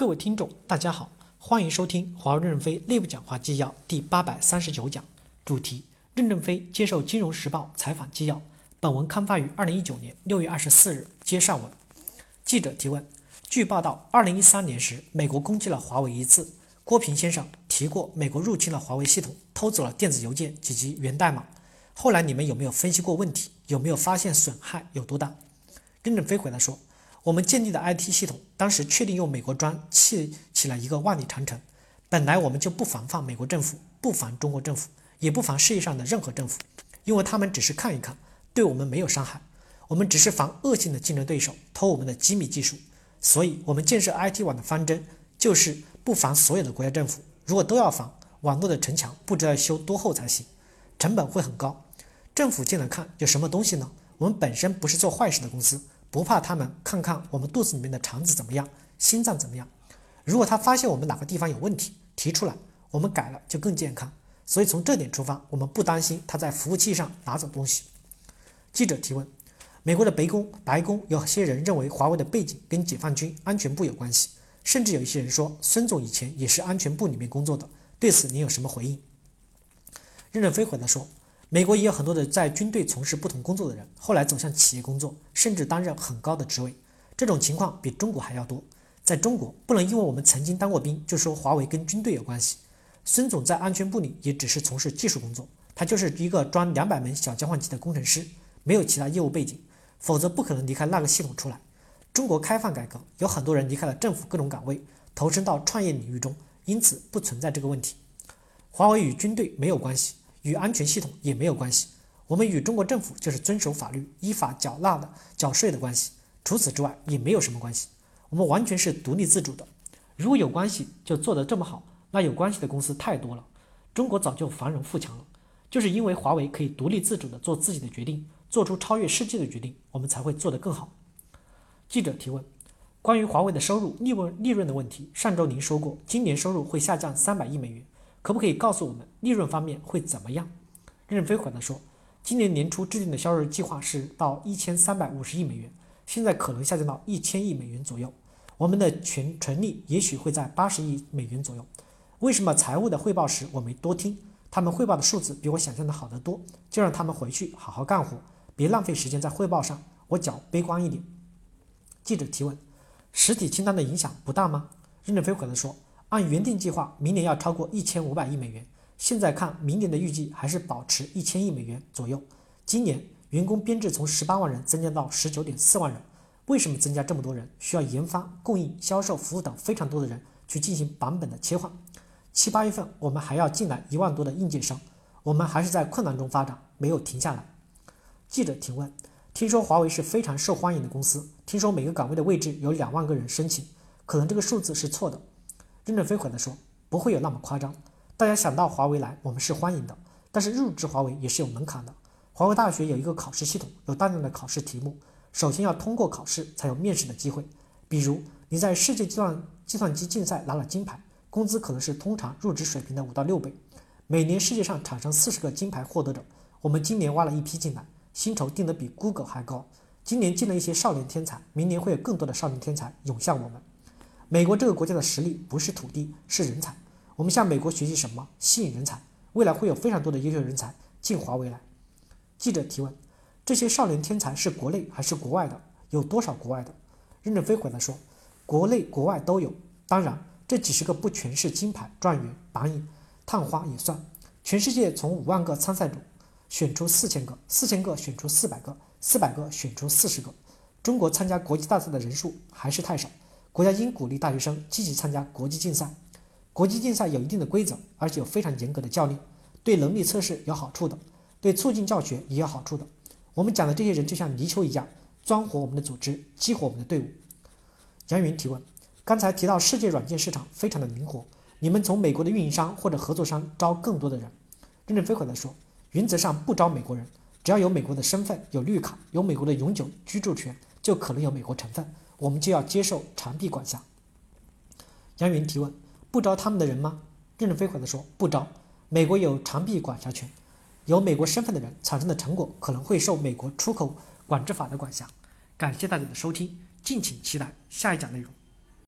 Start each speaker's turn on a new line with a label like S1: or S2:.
S1: 各位听众，大家好，欢迎收听华为任正非内部讲话纪要第八百三十九讲，主题：任正非接受《金融时报》采访纪要。本文刊发于二零一九年六月二十四日。接上文，记者提问：据报道，二零一三年时，美国攻击了华为一次。郭平先生提过，美国入侵了华为系统，偷走了电子邮件以及源代码。后来你们有没有分析过问题？有没有发现损害有多大？任正非回答说。我们建立的 IT 系统，当时确定用美国砖砌起了一个万里长城。本来我们就不防范美国政府，不防中国政府，也不防世界上的任何政府，因为他们只是看一看，对我们没有伤害。我们只是防恶性的竞争对手偷我们的机密技术。所以，我们建设 IT 网的方针就是不防所有的国家政府。如果都要防，网络的城墙不知道修多厚才行，成本会很高。政府进来看有什么东西呢？我们本身不是做坏事的公司。不怕他们看看我们肚子里面的肠子怎么样，心脏怎么样？如果他发现我们哪个地方有问题，提出来，我们改了就更健康。所以从这点出发，我们不担心他在服务器上拿走东西。记者提问：美国的白宫，白宫有些人认为华为的背景跟解放军安全部有关系，甚至有一些人说孙总以前也是安全部里面工作的。对此您有什么回应？任正非回答说。美国也有很多的在军队从事不同工作的人，后来走向企业工作，甚至担任很高的职位。这种情况比中国还要多。在中国，不能因为我们曾经当过兵，就说华为跟军队有关系。孙总在安全部里也只是从事技术工作，他就是一个装两百门小交换机的工程师，没有其他业务背景，否则不可能离开那个系统出来。中国开放改革，有很多人离开了政府各种岗位，投身到创业领域中，因此不存在这个问题。华为与军队没有关系。与安全系统也没有关系，我们与中国政府就是遵守法律、依法缴纳的缴税的关系，除此之外也没有什么关系，我们完全是独立自主的。如果有关系就做得这么好，那有关系的公司太多了，中国早就繁荣富强了。就是因为华为可以独立自主地做自己的决定，做出超越世界的决定，我们才会做得更好。记者提问：关于华为的收入、利润、利润的问题，上周您说过，今年收入会下降三百亿美元。可不可以告诉我们利润方面会怎么样？任正非回答说，今年年初制定的销售计划是到一千三百五十亿美元，现在可能下降到一千亿美元左右。我们的权纯利也许会在八十亿美元左右。为什么财务的汇报时我没多听？他们汇报的数字比我想象的好得多，就让他们回去好好干活，别浪费时间在汇报上。我较悲观一点。记者提问：实体清单的影响不大吗？任正非回答说。按原定计划，明年要超过一千五百亿美元。现在看，明年的预计还是保持一千亿美元左右。今年员工编制从十八万人增加到十九点四万人。为什么增加这么多人？需要研发、供应、销售、服务等非常多的人去进行版本的切换。七八月份我们还要进来一万多的应届生。我们还是在困难中发展，没有停下来。记者提问：听说华为是非常受欢迎的公司，听说每个岗位的位置有两万个人申请，可能这个数字是错的。任正非回答说：“不会有那么夸张。大家想到华为来，我们是欢迎的。但是入职华为也是有门槛的。华为大学有一个考试系统，有大量的考试题目。首先要通过考试，才有面试的机会。比如你在世界计算计算机竞赛拿了金牌，工资可能是通常入职水平的五到六倍。每年世界上产生四十个金牌获得者，我们今年挖了一批进来，薪酬定得比 Google 还高。今年进了一些少年天才，明年会有更多的少年天才涌向我们。”美国这个国家的实力不是土地，是人才。我们向美国学习什么？吸引人才。未来会有非常多的优秀人才进华为来。记者提问：这些少年天才是国内还是国外的？有多少国外的？任正非回答说：国内国外都有。当然，这几十个不全是金牌、状元、榜眼、探花也算。全世界从五万个参赛者选出四千个，四千个选出四百个，四百个选出四十个。中国参加国际大赛的人数还是太少。国家应鼓励大学生积极参加国际竞赛。国际竞赛有一定的规则，而且有非常严格的教练，对能力测试有好处的，对促进教学也有好处的。我们讲的这些人就像泥鳅一样，钻活我们的组织，激活我们的队伍。杨云提问：刚才提到世界软件市场非常的灵活，你们从美国的运营商或者合作商招更多的人？任正非回答说：原则上不招美国人，只要有美国的身份、有绿卡、有美国的永久居住权，就可能有美国成分。我们就要接受长臂管辖。杨云提问：不招他们的人吗？任正非回答说：不招。美国有长臂管辖权，有美国身份的人产生的成果可能会受美国出口管制法的管辖。感谢大家的收听，敬请期待下一讲内容。